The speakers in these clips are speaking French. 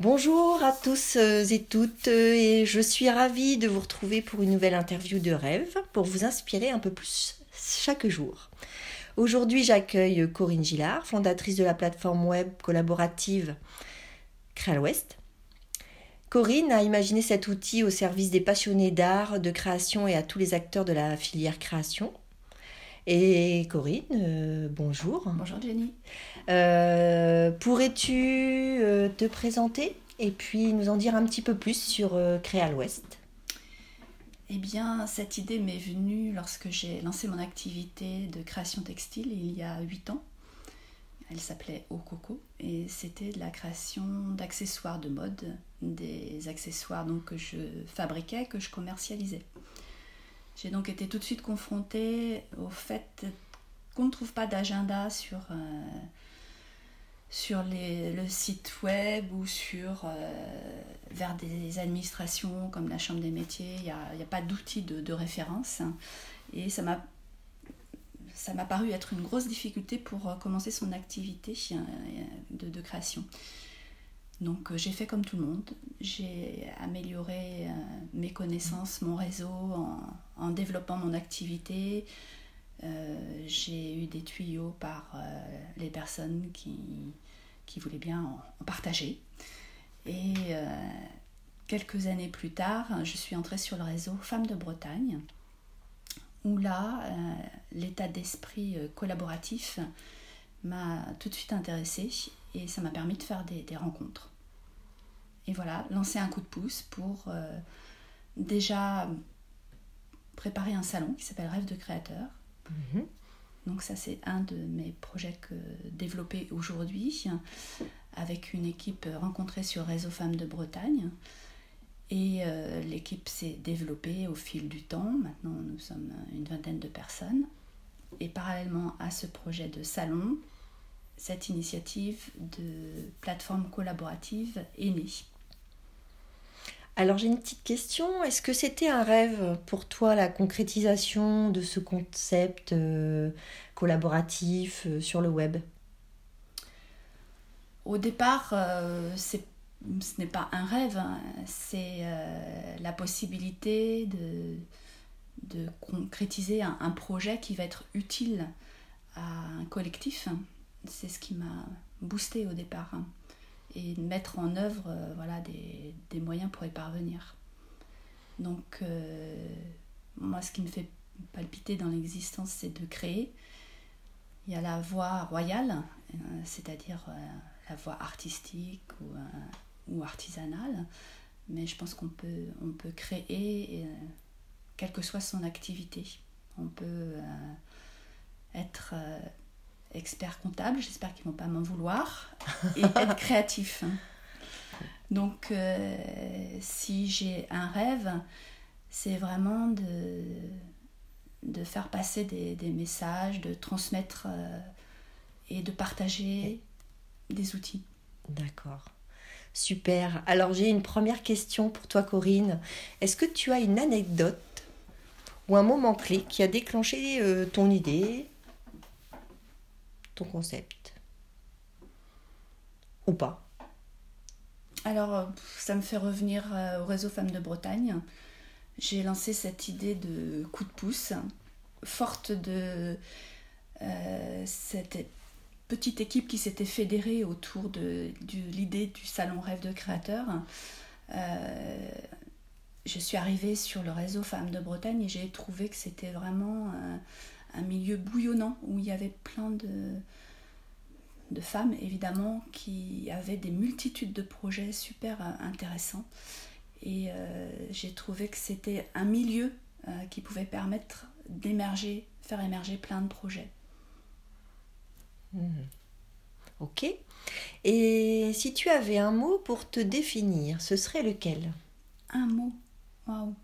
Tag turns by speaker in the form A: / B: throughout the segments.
A: Bonjour à tous euh, et toutes et je suis ravie de vous retrouver pour une nouvelle interview de rêve pour vous inspirer un peu plus chaque jour. Aujourd'hui j'accueille Corinne Gillard, fondatrice de la plateforme web collaborative Créal Ouest. Corinne a imaginé cet outil au service des passionnés d'art, de création et à tous les acteurs de la filière création. Et Corinne, euh, bonjour.
B: Bonjour Jenny.
A: Euh, pourrais-tu euh, te présenter et puis nous en dire un petit peu plus sur Créal Ouest
B: Eh bien, cette idée m'est venue lorsque j'ai lancé mon activité de création textile il y a 8 ans. Elle s'appelait Au Coco et c'était de la création d'accessoires de mode, des accessoires donc que je fabriquais, que je commercialisais. J'ai donc été tout de suite confrontée au fait qu'on ne trouve pas d'agenda sur, euh, sur le site web ou sur, euh, vers des administrations comme la Chambre des métiers. Il n'y a, pas d'outil de, référence. Et ça m'a, ça m'a paru être une grosse difficulté pour euh, commencer son activité de création. Donc euh, j'ai fait comme tout le monde, j'ai amélioré euh, mes connaissances, mon réseau en, développant mon activité. Euh, j'ai eu des tuyaux par les personnes qui, qui voulaient bien en, partager. Et quelques années plus tard, je suis entrée sur le réseau Femmes de Bretagne, où là, l'état d'esprit collaboratif m'a tout de suite intéressée et ça m'a permis de faire des, rencontres. Et voilà, lancer un coup de pouce pour euh, déjà préparer un salon qui s'appelle Rêve de créateur. Mhm. Donc ça c'est un de mes projets que développés aujourd'hui avec une équipe rencontrée sur Réseau Femmes de Bretagne. Et euh, l'équipe s'est développée au fil du temps. Maintenant nous sommes une vingtaine de personnes. Et parallèlement à ce projet de salon, cette initiative de plateforme collaborative est née.
A: Alors j'ai une petite question. Est-ce que c'était un rêve pour toi la concrétisation de ce concept euh, collaboratif euh, sur le web?
B: Au départ, euh, ce n'est pas un rêve, hein. c'est la possibilité de, de concrétiser un, un, projet qui va être utile à un collectif c'est ce qui m'a boosté au départ. Hein. et mettre en œuvre euh, voilà, des, moyens pour y parvenir. Donc, euh, moi, ce qui me fait palpiter dans l'existence, c'est de créer. Il y a la voie royale, euh, c'est-à-dire la voie artistique ou, artisanale, mais je pense qu'on on peut créer, quelle que soit son activité. On peut être expert comptable, j'espère qu'ils ne vont pas m'en vouloir, et être créatif. Donc, euh, si j'ai un rêve, c'est vraiment de, de faire passer des, des messages, de transmettre euh, et de partager des outils.
A: D'accord. Super. Alors j'ai une première question pour toi Corinne. Est-ce que tu as une anecdote ou un moment clé qui a déclenché euh, ton idée, ton concept? Ou pas?
B: Alors, euh, ça me fait revenir euh, au réseau Femmes de Bretagne. J'ai lancé cette idée de coup de pouce, forte de euh, cette petite équipe qui s'était fédérée autour de, l'idée du salon Rêve de Créateur. je suis arrivée sur le réseau Femmes de Bretagne et j'ai trouvé que c'était vraiment un milieu bouillonnant où il y avait plein de, de femmes évidemment qui avaient des multitudes de projets super euh, intéressants et euh, j'ai trouvé que c'était un milieu euh, qui pouvait permettre d'émerger, faire émerger plein de projets.
A: Mmh. Ok. Et si tu avais un mot pour te définir, ce serait lequel?
B: Un mot Waouh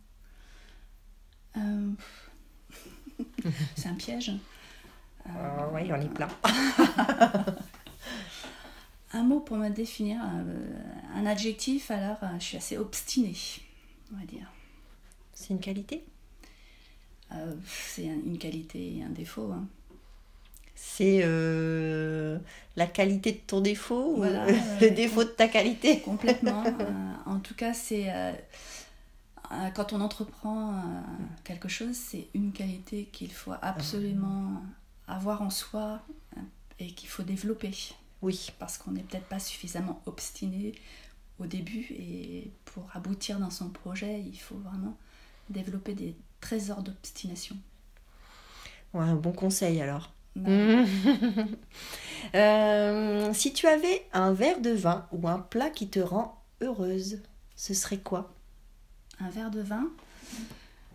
B: C'est un piège.
A: Euh, oui, on est plein.
B: un mot pour me définir, euh, un adjectif, alors euh, je suis assez obstinée, on va dire.
A: C'est une qualité?
B: C'est une qualité et un défaut. Hein.
A: C'est euh, la qualité de ton défaut
B: Voilà,
A: ou
B: euh,
A: le défaut de ta qualité?
B: Complètement. Euh, en tout cas, c'est euh, euh, quand on entreprend euh, quelque chose, c'est une qualité qu'il faut absolument avoir en soi euh, et qu'il faut développer.
A: Oui,
B: parce qu'on n'est peut-être pas suffisamment obstiné au début et pour aboutir dans son projet, il faut vraiment développer des trésors d'obstination.
A: Ouais, un bon conseil alors.
B: Bah,
A: Euh, si tu avais un verre de vin ou un plat qui te rend heureuse, ce serait quoi?
B: Un verre de vin.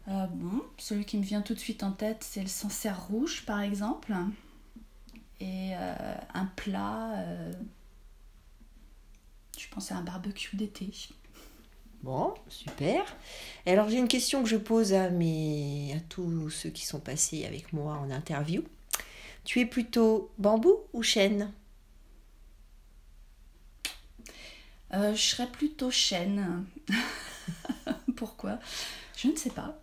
B: Euh, bon, celui qui me vient tout de suite en tête, c'est le Sancerre rouge, par exemple. Et euh, un plat, euh, je pense à un barbecue d'été.
A: Bon, super. Et alors j'ai une question que je pose à mes à tous ceux qui sont passés avec moi en interview. Tu es plutôt bambou ou chêne?
B: Je serais plutôt chêne. Pourquoi Je ne sais pas.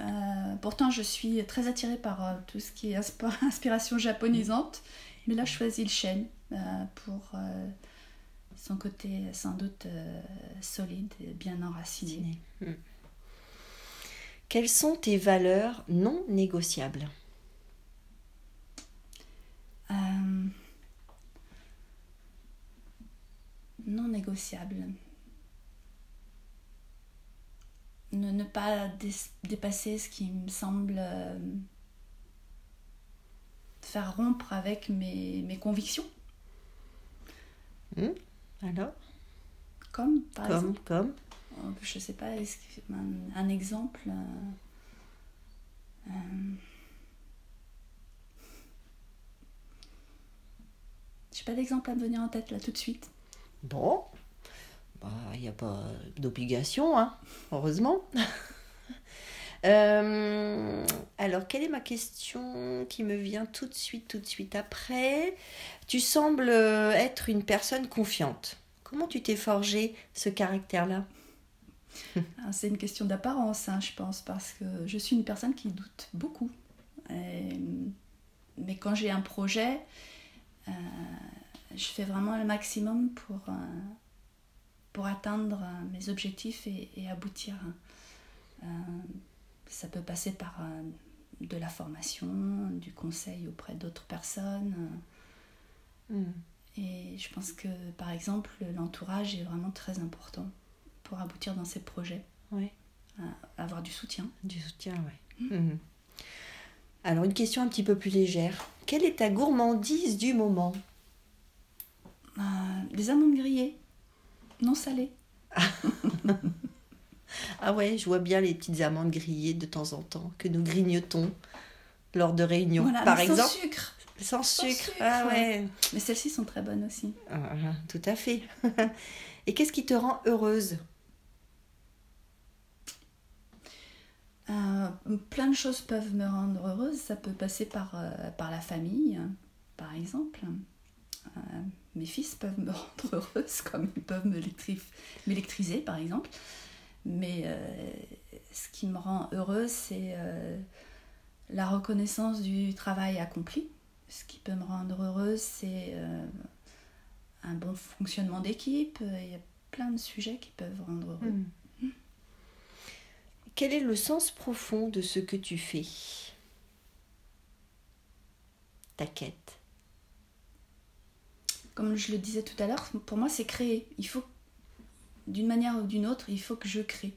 B: Euh, pourtant, je suis très attirée par euh, tout ce qui est insp- inspiration japonisante. Mais là, je choisis le chêne euh, pour son côté sans doute solide et bien enraciné.
A: Hmm. Quelles sont tes valeurs non négociables?
B: Non négociable. Ne, ne pas dé- dépasser ce qui me semble euh, faire rompre avec mes, mes convictions.
A: Alors?
B: Comme, par
A: Comme,
B: exemple,
A: comme
B: euh, je sais pas, est-ce un, un exemple. euh, euh, J'ai pas d'exemple à me venir en tête là tout de suite.
A: Bon, il n'y a pas d'obligation, hein, heureusement. Euh, alors, quelle est ma question qui me vient tout de suite, tout de suite après? Tu sembles euh, être une personne confiante. Comment tu t'es forgé ce caractère-là?
B: Ah, C'est une question d'apparence, hein, je pense, parce que je suis une personne qui doute beaucoup. Et- mais quand j'ai un projet, euh, je fais vraiment le maximum pour, euh, pour atteindre euh, mes objectifs et, et aboutir. Euh, ça peut passer par euh, de la formation, du conseil auprès d'autres personnes.
A: Hmm.
B: Et je pense que, par exemple, l'entourage est vraiment très important pour aboutir dans ces projets. Euh, avoir du soutien.
A: Du soutien, oui. Mhm. Alors, une question un petit peu plus légère. Quelle est ta gourmandise du moment?
B: Des amandes grillées, non salées.
A: Ah ouais, je vois bien les petites amandes grillées de temps en temps que nous grignotons lors de réunions.
B: Voilà,
A: Par
B: mais
A: exemple,
B: sans sucre.
A: sans
B: sans
A: sucre.
B: sucre.
A: Ah ouais,
B: Mais celles-ci sont très bonnes aussi.
A: Ah, ah, tout à fait. Et qu'est-ce qui te rend heureuse?
B: Euh, plein de choses peuvent me rendre heureuse. Ça peut passer par, euh, par la famille, par exemple. Euh, mes fils peuvent me rendre heureuse, comme ils peuvent m'électri- m'électriser, par exemple. Mais euh, ce qui me rend heureuse, c'est euh, la reconnaissance du travail accompli. Ce qui peut me rendre heureuse, c'est un bon fonctionnement d'équipe. Il y a plein de sujets qui peuvent rendre heureux.
A: Quel est le sens profond de ce que tu fais? Ta quête.
B: Comme je le disais tout à l'heure, pour moi, c'est créer. Il faut, d'une manière ou d'une autre, il faut que je crée.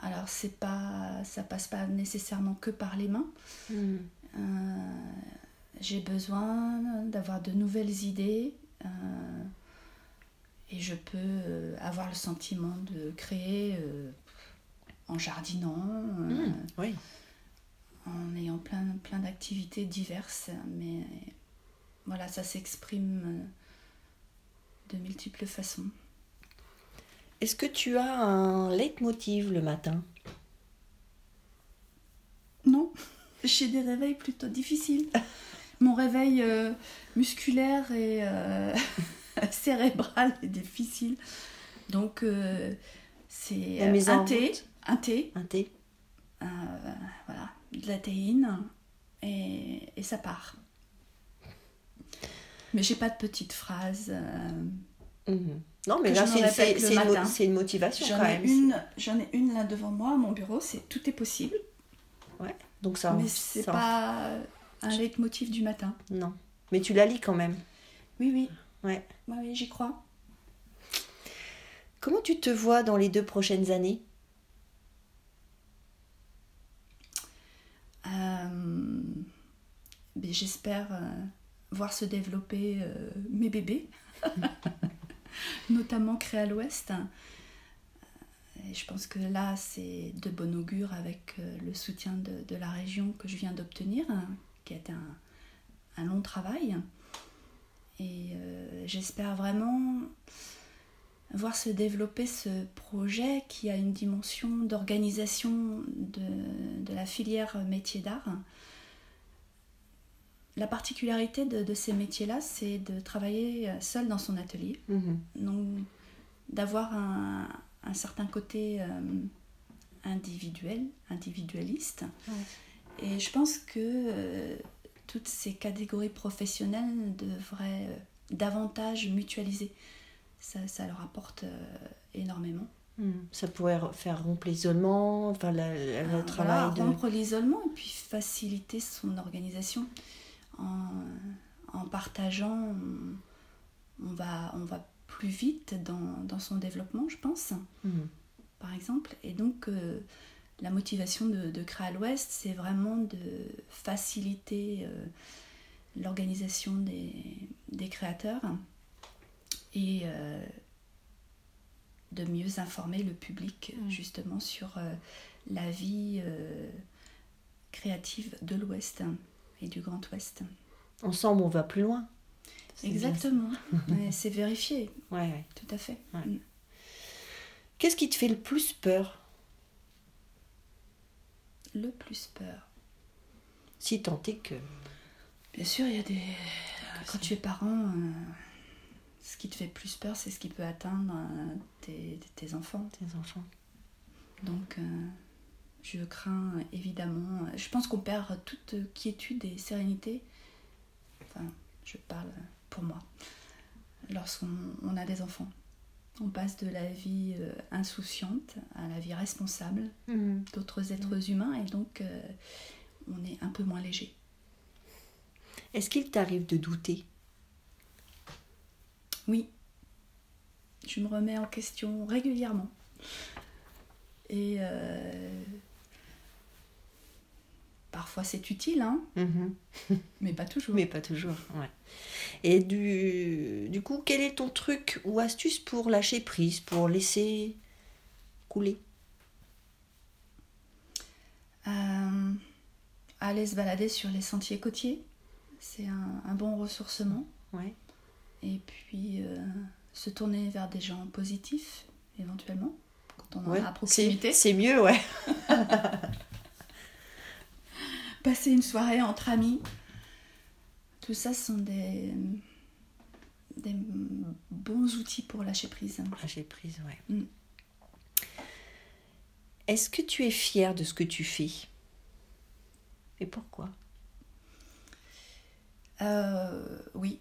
B: Alors, c'est pas, ça passe pas nécessairement que par les mains.
A: Hmm.
B: Euh, j'ai besoin d'avoir de nouvelles idées euh, et je peux euh, avoir le sentiment de créer euh, en jardinant,
A: Hmm, Oui.
B: en ayant plein, plein d'activités diverses, mais voilà, ça s'exprime de multiples façons.
A: Est-ce que tu as un leitmotiv le matin?
B: Non, j'ai des réveils plutôt difficiles. Mon réveil euh, musculaire et euh, cérébral est difficile. Donc, euh, c'est un thé, un thé,
A: Un thé?
B: Voilà, de la théine, et, et ça part. Mais j'ai pas de petites phrases. euh,
A: Mhm. Non, mais là, c'est une, une motivation
B: J'en
A: quand
B: ai
A: même.
B: une, j'en ai une là devant moi, à mon bureau, c'est tout est possible.
A: Donc ça,
B: mais c'est pas un leitmotiv du matin.
A: Non. Mais tu la lis quand même.
B: Oui, oui.
A: Ouais.
B: Ouais, oui, j'y crois.
A: Comment tu te vois dans les deux prochaines années?
B: Euh, ben, J'espère euh, voir se développer euh, mes bébés, notamment créés à l'Ouest. Je pense que là, c'est de bon augure avec euh, le soutien de, la région que je viens d'obtenir, hein, qui a été un, un long travail. Et euh, j'espère vraiment voir se développer ce projet qui a une dimension d'organisation de, de la filière métier d'art. La particularité de, de ces métiers-là, c'est de travailler seul dans son atelier,
A: Mhm.
B: donc d'avoir un, un certain côté euh, individuel, individualiste. Et je pense que euh, toutes ces catégories professionnelles devraient euh, davantage mutualiser. Ça, ça leur apporte euh, énormément.
A: Mhm. Ça pourrait re- faire rompre l'isolement, enfin le
B: Euh,
A: travail
B: voilà,
A: de...
B: rompre l'isolement et puis faciliter son organisation en, en partageant on, on va, on va plus vite dans, dans son développement je pense
A: Mhm.
B: par exemple et donc euh, la motivation de, de Créa l'Ouest c'est vraiment de faciliter euh, l'organisation des, des créateurs et euh, de mieux informer le public
A: Mm.
B: justement sur la vie créative de l'Ouest et du Grand Ouest.
A: Ensemble, on va plus loin.
B: Exactement, c'est vérifié,
A: Ouais, ouais.
B: tout à fait.
A: Ouais.
B: Mm.
A: Qu'est-ce qui te fait le plus peur?
B: Le plus peur.
A: Si tant est que...
B: Bien sûr, il y a des. Quand tu es parent, euh, ce qui te fait plus peur, c'est ce qui peut atteindre euh, tes, tes enfants.
A: Tes enfants.
B: Donc, euh, je crains évidemment. Je pense qu'on perd toute quiétude et sérénité. Enfin, je parle pour moi. Lorsqu'on on a des enfants, on passe de la vie euh, insouciante à la vie responsable
A: Mhm.
B: d'autres êtres humains et donc euh, on est un peu moins léger.
A: Est-ce qu'il t'arrive de douter?
B: Oui, je me remets en question régulièrement. Et euh, parfois c'est utile, hein,
A: Mhm.
B: mais pas toujours.
A: Mais pas toujours, ouais. Et du, du coup, quel est ton truc ou astuce pour lâcher prise, pour laisser couler?
B: Euh, aller se balader sur les sentiers côtiers, c'est un, un bon ressourcement.
A: Ouais.
B: Et puis euh, se tourner vers des gens positifs, éventuellement, quand on en
A: Ouais,
B: a à proximité.
A: C'est mieux, ouais.
B: Passer une soirée entre amis. Tout ça sont des, des bons outils pour lâcher prise.
A: Lâcher prise, ouais.
B: Mm.
A: Est-ce que tu es fière de ce que tu fais? Et pourquoi?
B: Euh, oui,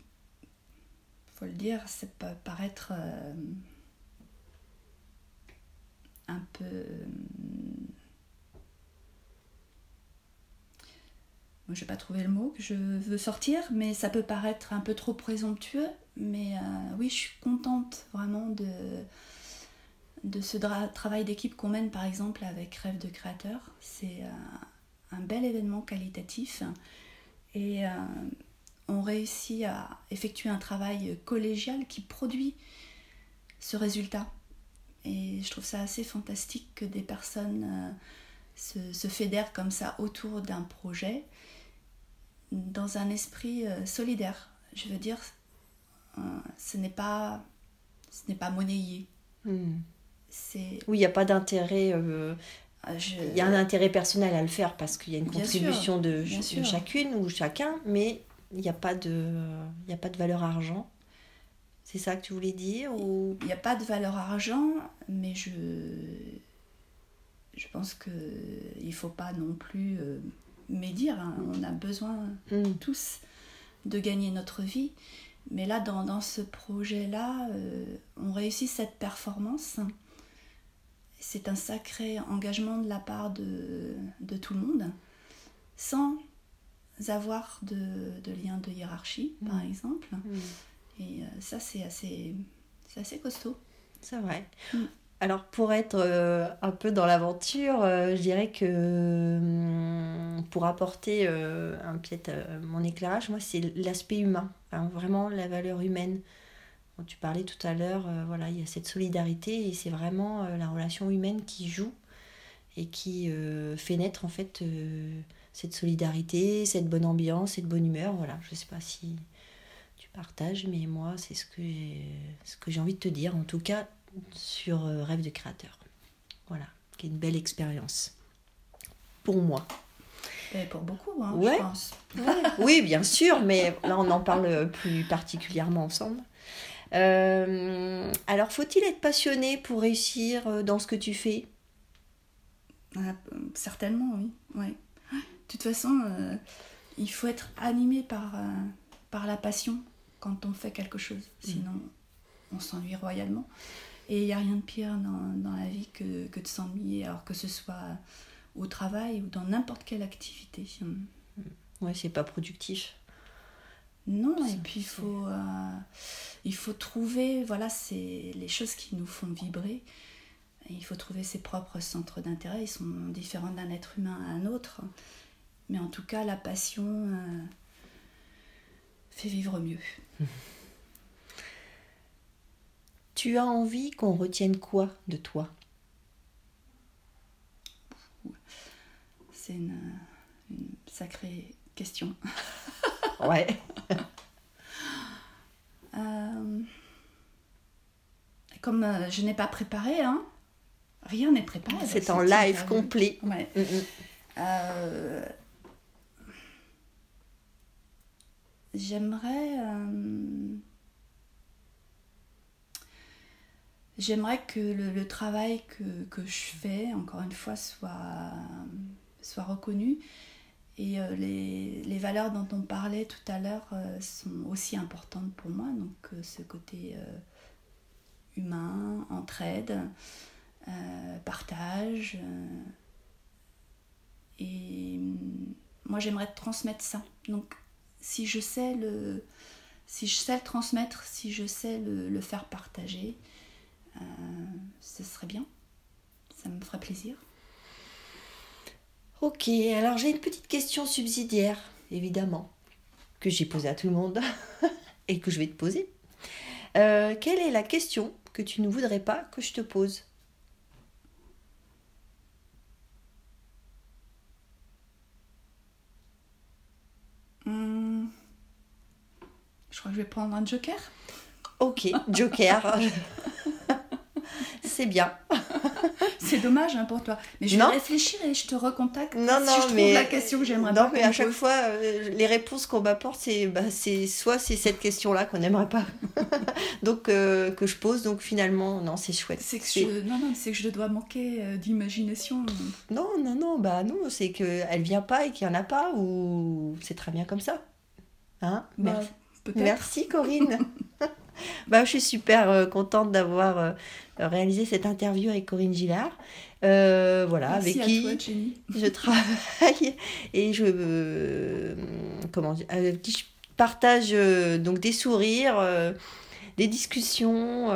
B: faut le dire, ça peut paraître euh, un peu. Moi, je vais pas trouver le mot que je veux sortir, mais ça peut paraître un peu trop présomptueux. Mais euh, oui, je suis contente vraiment de, de ce travail d'équipe qu'on mène, par exemple, avec Rêve de créateur. C'est euh, un bel événement qualitatif. Et euh, on réussit à effectuer un travail collégial qui produit ce résultat. Et je trouve ça assez fantastique que des personnes se fédèrent comme ça autour d'un projet dans un esprit euh, solidaire. Je veux dire, euh, ce n'est pas, ce n'est pas monnayé.
A: Hmm.
B: C'est,
A: Oui, il n'y a pas d'intérêt. euh,
B: je-
A: Il y a un intérêt personnel à le faire parce qu'il y a une
B: Bien
A: contribution de, chacune ou chacun, mais il n'y a, pas de- il a pas de valeur argent. C'est ça que tu voulais dire ou...
B: Il n'y a pas de valeur argent, mais je, je pense qu'il ne faut pas non plus euh, médire. hein. On a besoin
A: Hmm.
B: tous de gagner notre vie. Mais là, dans, dans ce projet-là, euh, on réussit cette performance. C'est un sacré engagement de la part de, de tout le monde, sans avoir de, de lien de hiérarchie, par
A: Mm.
B: exemple.
A: Mm.
B: Et euh, ça, c'est assez, assez costaud.
A: C'est vrai.
B: Mm.
A: Alors pour être euh, un peu dans l'aventure, euh, je dirais que hum, pour apporter euh, un peut-être mon éclairage, moi c'est l'aspect humain, Enfin, vraiment la valeur humaine. Dont tu parlais tout à l'heure, voilà, il y a cette solidarité et c'est vraiment la relation humaine qui joue et qui fait naître en fait cette solidarité, cette bonne ambiance, cette bonne humeur. Voilà, je sais pas si tu partages, mais moi c'est ce que j'ai envie de te dire. En tout cas, sur euh, Rêve de créateur. Voilà, qui est une belle expérience. Pour moi.
B: Et pour beaucoup, hein,
A: Ouais.
B: je pense.
A: Oui, bien sûr, mais là on en parle plus particulièrement ensemble. Euh, alors, faut-il être passionné pour réussir euh, dans ce que tu fais?
B: Ah, certainement, oui. Ouais. De toute façon, euh, il faut être animé par, euh, par la passion quand on fait quelque chose. Sinon, on s'ennuie royalement. Et il n'y a rien de pire dans, dans la vie que, que de s'ennuyer, alors que ce soit au travail ou dans n'importe quelle activité.
A: Ouais, c'est pas productif.
B: Non, et puis il faut, euh, il faut trouver, voilà, c'est les choses qui nous font vibrer. Il faut trouver ses propres centres d'intérêt. Ils sont différents d'un être humain à un autre. Mais en tout cas, la passion euh, fait vivre mieux.
A: Tu as envie qu'on retienne quoi de toi?
B: C'est une, une sacrée question.
A: Ouais.
B: Euh, comme euh, je n'ai pas préparé, hein, rien n'est préparé.
A: C'est en live complet.
B: Ouais.
A: Mm, mm.
B: Euh, J'aimerais. euh, J'aimerais que le, travail que, que je fais, encore une fois, soit, soit reconnu. Et euh, les, les valeurs dont on parlait tout à l'heure euh, sont aussi importantes pour moi. Donc, euh, ce côté humain, entraide, partage. et hum, moi, j'aimerais transmettre ça. Donc, si je sais le, si je sais le transmettre, si je sais le, le faire partager, euh, ce serait bien. Ça me ferait plaisir.
A: Ok, alors j'ai une petite question subsidiaire, évidemment, que j'ai posée à tout le monde et que je vais te poser. Euh, quelle est la question que tu ne voudrais pas que je te pose?
B: Hum, je crois que je vais prendre un joker.
A: Ok, Joker. C'est bien.
B: C'est dommage hein, pour toi. Mais je
A: Non.
B: vais réfléchir et je te recontacte
A: Non,
B: si
A: non,
B: je trouve
A: mais-
B: la question que j'aimerais
A: Non,
B: pas
A: mais à chaque
B: pose.
A: fois, euh, les réponses qu'on m'apporte, c'est bah, soit c'est cette question-là qu'on n'aimerait pas, donc euh, que je pose. Donc finalement, non, c'est chouette.
B: C'est que je... Non, non, c'est que je dois manquer euh, d'imagination.
A: Non, non, non, bah non, c'est que elle vient pas et qu'il y en a pas ou c'est très bien comme ça. Hein?
B: Bah,
A: Merci. Merci Corinne. bah, je suis super euh, contente d'avoir euh, réalisé cette interview avec Corinne Gillard. Euh, voilà,
B: Merci
A: avec
B: à
A: qui
B: toi, Jenny.
A: je travaille et je comment avec qui je partage donc des sourires, des discussions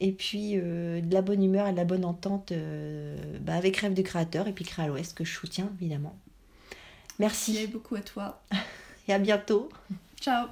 A: et puis de la bonne humeur et de la bonne entente bah, avec Rêve de créateur et puis Créa l'Ouest que je soutiens évidemment.
B: Merci
A: Merci
B: beaucoup à toi.
A: et à bientôt.
B: Ciao.